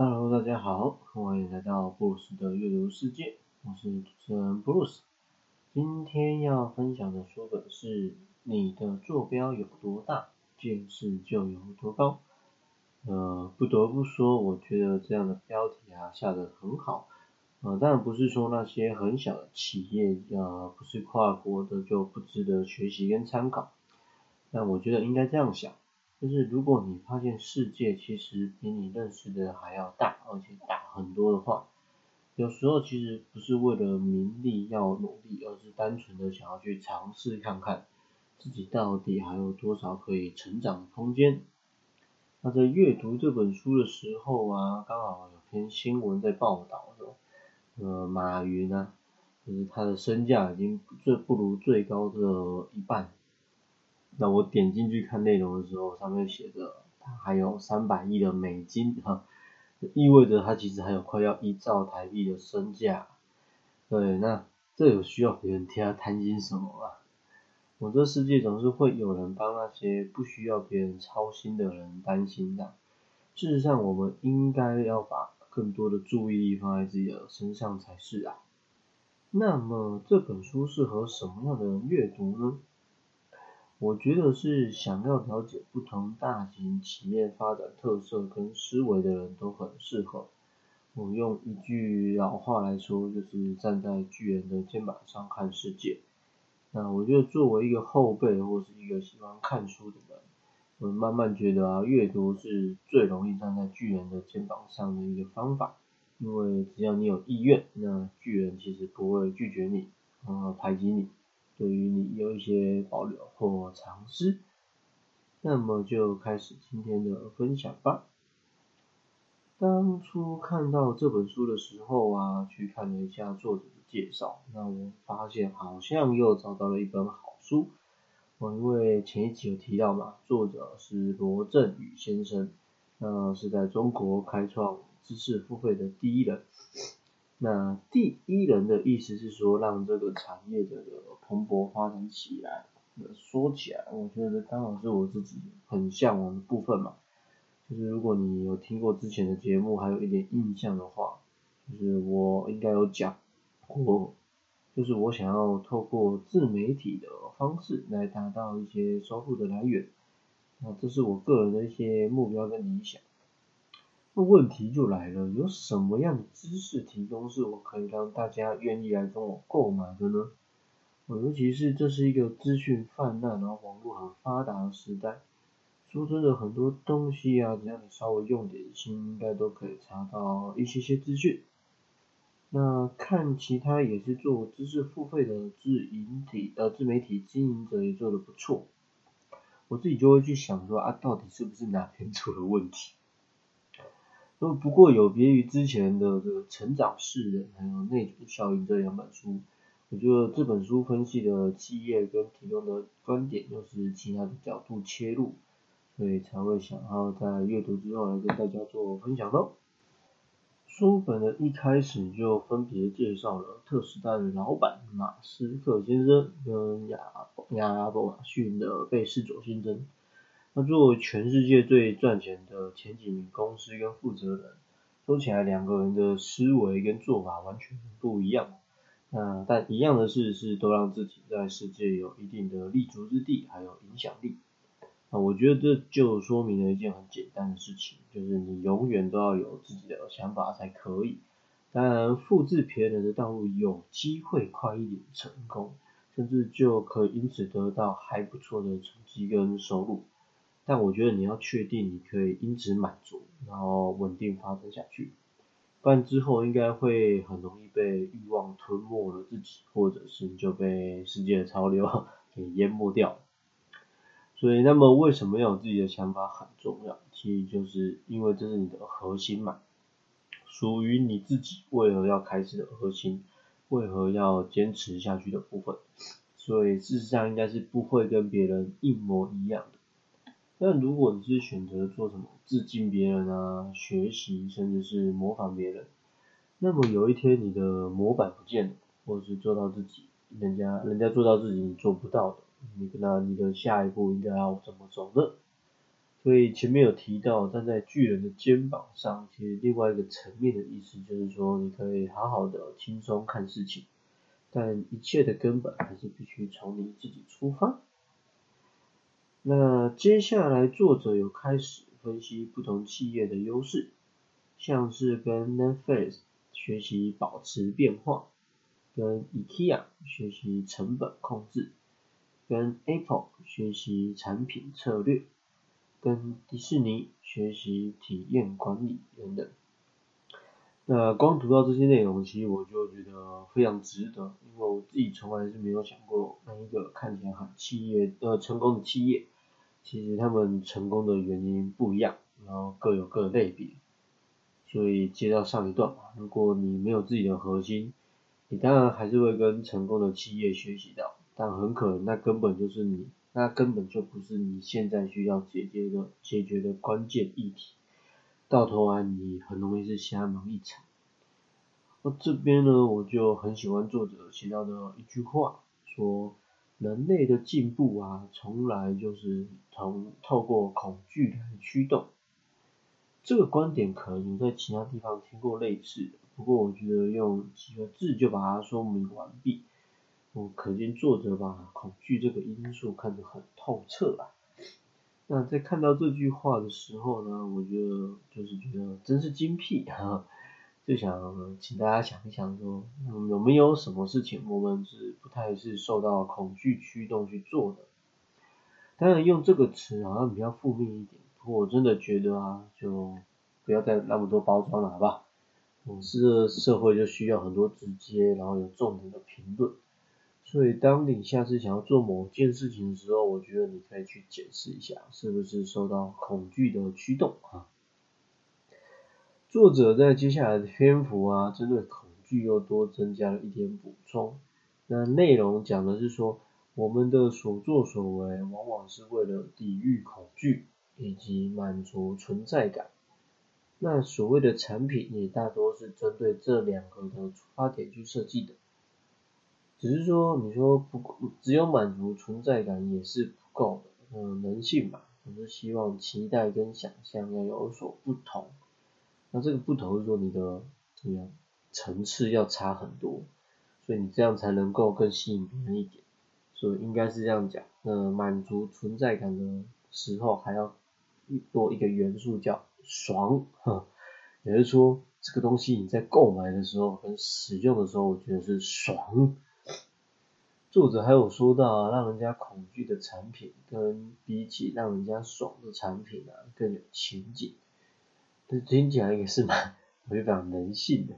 Hello，大家好，欢迎来到布鲁斯的阅读世界，我是主持人布鲁斯。今天要分享的书本是《你的坐标有多大，见识就有多高》。呃，不得不说，我觉得这样的标题啊下得很好。呃，当然不是说那些很小的企业，呃，不是跨国的就不值得学习跟参考。但我觉得应该这样想。就是如果你发现世界其实比你认识的还要大，而且大很多的话，有时候其实不是为了名利要努力，而是单纯的想要去尝试看看自己到底还有多少可以成长的空间。那在阅读这本书的时候啊，刚好有篇新闻在报道说，呃，马云啊，就是他的身价已经最不如最高的一半。那我点进去看内容的时候，上面写着他还有三百亿的美金哈，意味着他其实还有快要一兆台币的身价。对，那这有需要别人替他担心什么啊？我这世界总是会有人帮那些不需要别人操心的人担心的。事实上，我们应该要把更多的注意力放在自己的身上才是啊。那么这本书适合什么样的人阅读呢？我觉得是想要了解不同大型企业发展特色跟思维的人都很适合。我用一句老话来说，就是站在巨人的肩膀上看世界。那我觉得作为一个后辈或是一个喜欢看书的人，我慢慢觉得啊，阅读是最容易站在巨人的肩膀上的一个方法。因为只要你有意愿，那巨人其实不会拒绝你，啊，排挤你。对于你有一些保留或尝试，那么就开始今天的分享吧。当初看到这本书的时候啊，去看了一下作者的介绍，那我发现好像又找到了一本好书。我因为前一集有提到嘛，作者是罗振宇先生，那是在中国开创知识付费的第一人。那第一人的意思是说，让这个产业的蓬勃发展起来。说起来，我觉得刚好是我自己很向往的部分嘛。就是如果你有听过之前的节目，还有一点印象的话，就是我应该有讲过，就是我想要透过自媒体的方式来达到一些收入的来源。那这是我个人的一些目标跟理想。那问题就来了，有什么样的知识提供是我可以让大家愿意来跟我购买的呢？尤其是这是一个资讯泛滥，然后网络很发达的时代。说真的，很多东西啊，只要你稍微用点心，应该都可以查到一些些资讯。那看其他也是做知识付费的自营体呃自媒体经营者也做的不错，我自己就会去想说啊，到底是不是哪边出了问题？不不过有别于之前的这个成长式人，还有内组效应这两本书，我觉得这本书分析的企业跟提供的观点又是其他的角度切入，所以才会想要在阅读之后来跟大家做分享喽。书本的一开始就分别介绍了特斯拉的老板马斯克先生跟亚亚伯马逊的贝斯佐先生。那作为全世界最赚钱的前几名公司跟负责人，说起来两个人的思维跟做法完全不一样。那但一样的事是都让自己在世界有一定的立足之地，还有影响力。那我觉得这就说明了一件很简单的事情，就是你永远都要有自己的想法才可以。当然，复制别人的道路有机会快一点成功，甚至就可以因此得到还不错的成绩跟收入。但我觉得你要确定你可以因此满足，然后稳定发展下去，不然之后应该会很容易被欲望吞没了自己，或者是就被世界的潮流 给淹没掉。所以，那么为什么要有自己的想法很重要？其实就是因为这是你的核心嘛，属于你自己为何要开始的核心，为何要坚持下去的部分。所以事实上应该是不会跟别人一模一样的。但如果你是选择做什么致敬别人啊、学习甚至是模仿别人，那么有一天你的模板不见了，或者是做到自己人家人家做到自己你做不到的，你那你的下一步应该要怎么走呢？所以前面有提到站在巨人的肩膀上，其实另外一个层面的意思就是说，你可以好好的轻松看事情，但一切的根本还是必须从你自己出发。那接下来作者有开始分析不同企业的优势，像是跟 Netflix 学习保持变化，跟 IKEA 学习成本控制，跟 Apple 学习产品策略。跟迪士尼学习体验管理等等，那光读到这些内容，其实我就觉得非常值得，因为我自己从来是没有想过，那一个看起来很企业呃成功的企业，其实他们成功的原因不一样，然后各有各的类别。所以接到上一段，如果你没有自己的核心，你当然还是会跟成功的企业学习到，但很可能那根本就是你。那根本就不是你现在需要解决的解决的关键议题，到头来你很容易是瞎忙一场。那这边呢，我就很喜欢作者写到的一句话，说人类的进步啊，从来就是从透过恐惧来驱动。这个观点可能在其他地方听过类似的，不过我觉得用几个字就把它说明完毕。我可见作者把恐惧这个因素看得很透彻啊。那在看到这句话的时候呢，我觉得就是觉得真是精辟哈。就想请大家想一想说，有没有什么事情我们是不太是受到恐惧驱动去做的？当然用这个词好像比较负面一点，不过我真的觉得啊，就不要再那么多包装了，好吧？我是社会就需要很多直接然后有重点的评论。所以，当你下次想要做某件事情的时候，我觉得你可以去检视一下，是不是受到恐惧的驱动啊？作者在接下来的篇幅啊，针对恐惧又多增加了一点补充。那内容讲的是说，我们的所作所为往往是为了抵御恐惧以及满足存在感。那所谓的产品也大多是针对这两个的出发点去设计的。只是说，你说不只有满足存在感也是不够的，嗯，人性嘛，总是希望期待跟想象要有所不同。那这个不同是说你的怎么样层次要差很多，所以你这样才能够更吸引别人一点。所以应该是这样讲，那，满足存在感的时候还要多一个元素叫爽，也就是说这个东西你在购买的时候跟使用的时候，我觉得是爽。作者还有说到啊，让人家恐惧的产品，跟比起让人家爽的产品啊，更有情景。这听起来也是蛮违反人性的。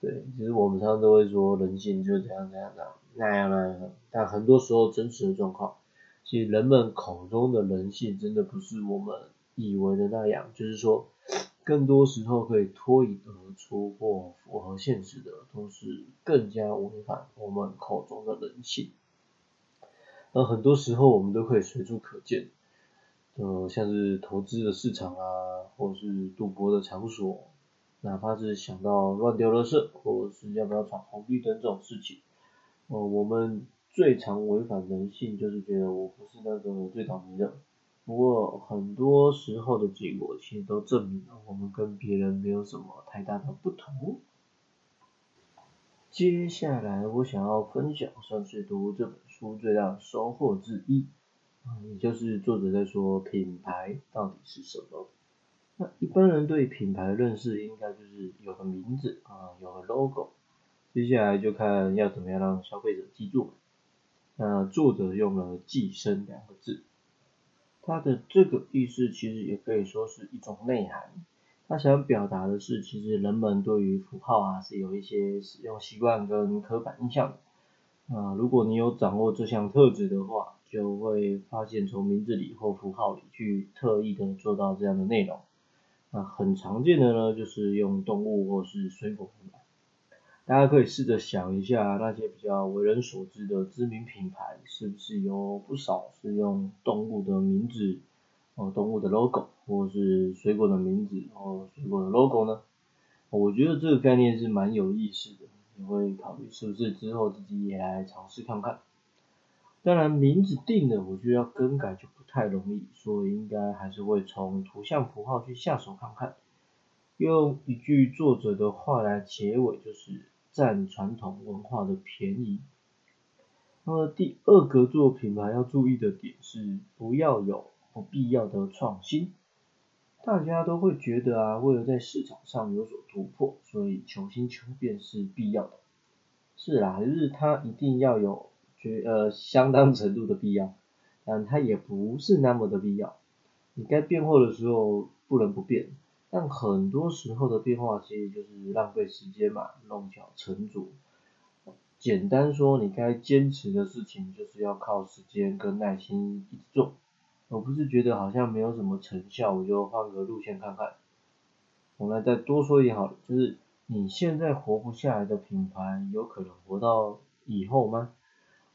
对，其实我们常常都会说人性就是这样这样这样那样那样，但很多时候真实的状况，其实人们口中的人性真的不是我们以为的那样，就是说。更多时候可以脱颖而出或符合现实的，都是更加违反我们口中的人性。而很多时候我们都可以随处可见，呃，像是投资的市场啊，或是赌博的场所，哪怕是想到乱丢垃圾，或是要不要闯红绿灯这种事情，呃，我们最常违反人性就是觉得我不是那个最倒霉的。不过很多时候的结果其实都证明了我们跟别人没有什么太大的不同。接下来我想要分享算是读这本书最大的收获之一，也就是作者在说品牌到底是什么。那一般人对品牌的认识应该就是有个名字啊，有个 logo，接下来就看要怎么样让消费者记住。那作者用了“寄生”两个字。它的这个意思其实也可以说是一种内涵，他想表达的是，其实人们对于符号啊是有一些使用习惯跟刻板印象的。啊，如果你有掌握这项特质的话，就会发现从名字里或符号里去特意的做到这样的内容。那很常见的呢，就是用动物或是水果来。大家可以试着想一下，那些比较为人所知的知名品牌，是不是有不少是用动物的名字，哦，动物的 logo，或是水果的名字，哦，水果的 logo 呢？我觉得这个概念是蛮有意思的，你会考虑是不是之后自己也来尝试看看。当然，名字定了，我觉得要更改就不太容易，所以应该还是会从图像符号去下手看看。用一句作者的话来结尾，就是占传统文化的便宜。那么第二个做品牌要注意的点是，不要有不必要的创新。大家都会觉得啊，为了在市场上有所突破，所以求新求变是必要的。是啦，就是它一定要有绝呃相当程度的必要，但它也不是那么的必要。你该变货的时候不能不变。但很多时候的变化其实就是浪费时间嘛，弄巧成拙。简单说，你该坚持的事情就是要靠时间跟耐心一直做，而不是觉得好像没有什么成效，我就换个路线看看。我们再多说一点好了，就是你现在活不下来的品牌，有可能活到以后吗？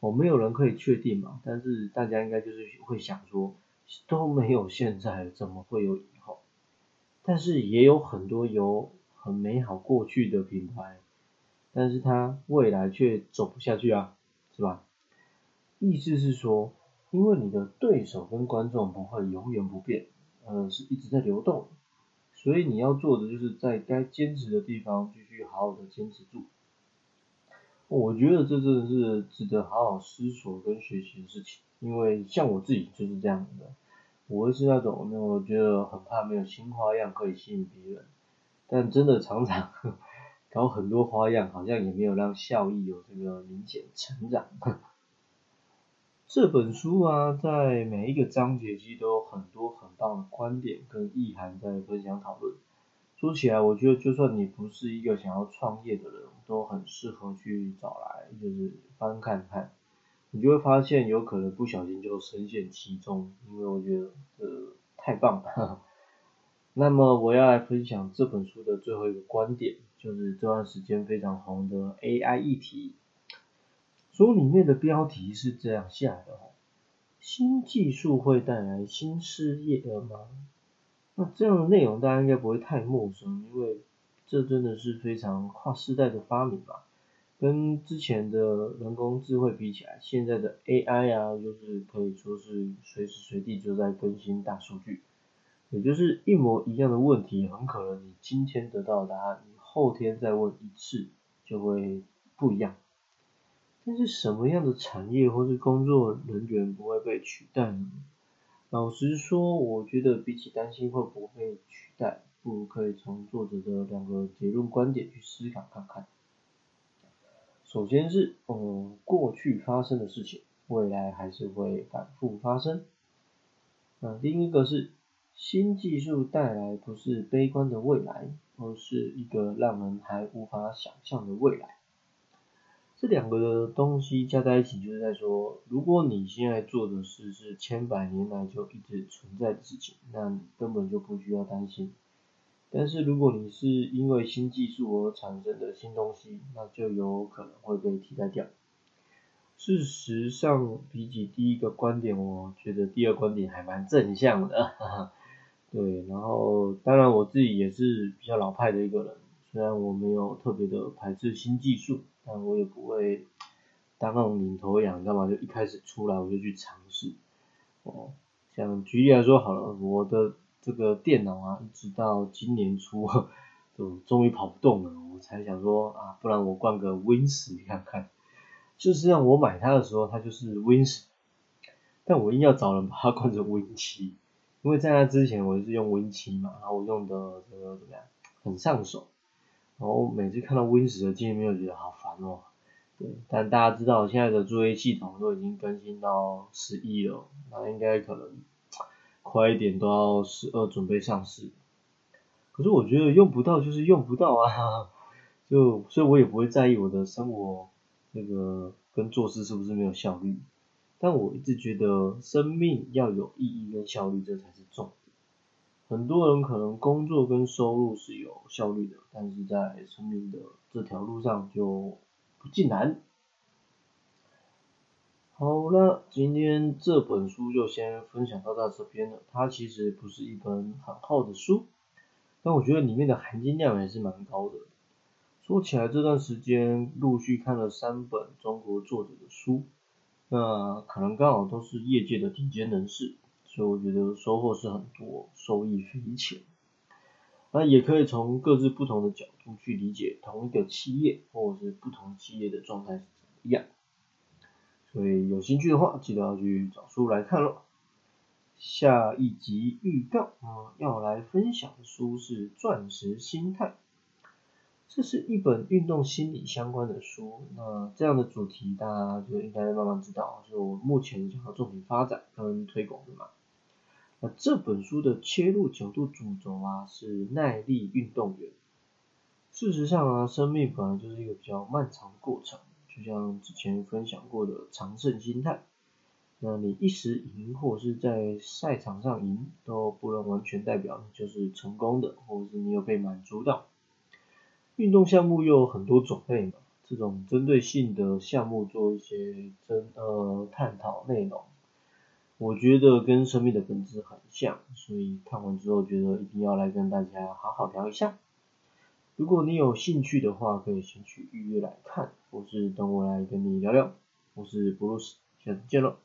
我没有人可以确定嘛，但是大家应该就是会想说，都没有现在，怎么会有以后？但是也有很多有很美好过去的品牌，但是它未来却走不下去啊，是吧？意思是说，因为你的对手跟观众不会永远不变，呃，是一直在流动，所以你要做的就是在该坚持的地方继续好好的坚持住。我觉得这真的是值得好好思索跟学习的事情，因为像我自己就是这样的。我是那种，那我觉得很怕没有新花样可以吸引别人，但真的常常 搞很多花样，好像也没有让效益有这个明显成长。这本书啊，在每一个章节其实都有很多很棒的观点跟意涵在分享讨论。说起来，我觉得就算你不是一个想要创业的人，都很适合去找来就是翻看看。你就会发现有可能不小心就深陷其中，因为我觉得呃太棒了。那么我要来分享这本书的最后一个观点，就是这段时间非常红的 AI 议题。书里面的标题是这样下的哦：新技术会带来新事业吗？那这样的内容大家应该不会太陌生，因为这真的是非常跨时代的发明吧。跟之前的人工智慧比起来，现在的 AI 啊，就是可以说是随时随地就在更新大数据，也就是一模一样的问题，很可能你今天得到答案，你后天再问一次就会不一样。但是什么样的产业或是工作人员不会被取代呢？老实说，我觉得比起担心会不会取代，不如可以从作者的两个结论观点去思考看看。首先是，嗯，过去发生的事情，未来还是会反复发生。那另一个是，新技术带来不是悲观的未来，而是一个让人还无法想象的未来。这两个东西加在一起，就是在说，如果你现在做的事是千百年来就一直存在的事情，那你根本就不需要担心。但是如果你是因为新技术而产生的新东西，那就有可能会被替代掉。事实上，比起第一个观点，我觉得第二观点还蛮正向的。对，然后当然我自己也是比较老派的一个人，虽然我没有特别的排斥新技术，但我也不会当那种领头羊，干嘛就一开始出来我就去尝试。哦，像举例来说好了，我的。这个电脑啊，一直到今年初，就终于跑不动了，我才想说啊，不然我灌个 Win 十看看。事实上，我买它的时候，它就是 Win 十，但我硬要找人把它灌成 Win 七，因为在那之前我是用 Win 七嘛，然后我用的这个怎么样，很上手，然后每次看到 Win 十的界面，就觉得好烦哦。对，但大家知道现在的作业系统都已经更新到十一了，那应该可能。快一点都要十二准备上市，可是我觉得用不到就是用不到啊，就所以我也不会在意我的生活那个跟做事是不是没有效率，但我一直觉得生命要有意义跟效率这才是重点。很多人可能工作跟收入是有效率的，但是在生命的这条路上就不尽然。好了，今天这本书就先分享到到这边了。它其实不是一本很厚的书，但我觉得里面的含金量还是蛮高的。说起来，这段时间陆续看了三本中国作者的书，那可能刚好都是业界的顶尖人士，所以我觉得收获是很多，收益匪浅。那也可以从各自不同的角度去理解同一个企业或者是不同企业的状态是怎么样。所以有兴趣的话，记得要去找书来看咯。下一集预告啊，要来分享的书是《钻石心态》，这是一本运动心理相关的书。那这样的主题大家就应该慢慢知道，是我目前想要重点发展跟推广的嘛。那这本书的切入角度主轴啊是耐力运动员。事实上啊，生命本来就是一个比较漫长的过程，就像之前分享过的长胜心态。那你一时赢或是在赛场上赢，都不能完全代表你就是成功的，或者是你有被满足到。运动项目又有很多种类嘛，这种针对性的项目做一些真呃探讨内容。我觉得跟生命的本质很像，所以看完之后觉得一定要来跟大家好好聊一下。如果你有兴趣的话，可以先去预约来看，或是等我来跟你聊聊。我是布鲁斯，下次见喽。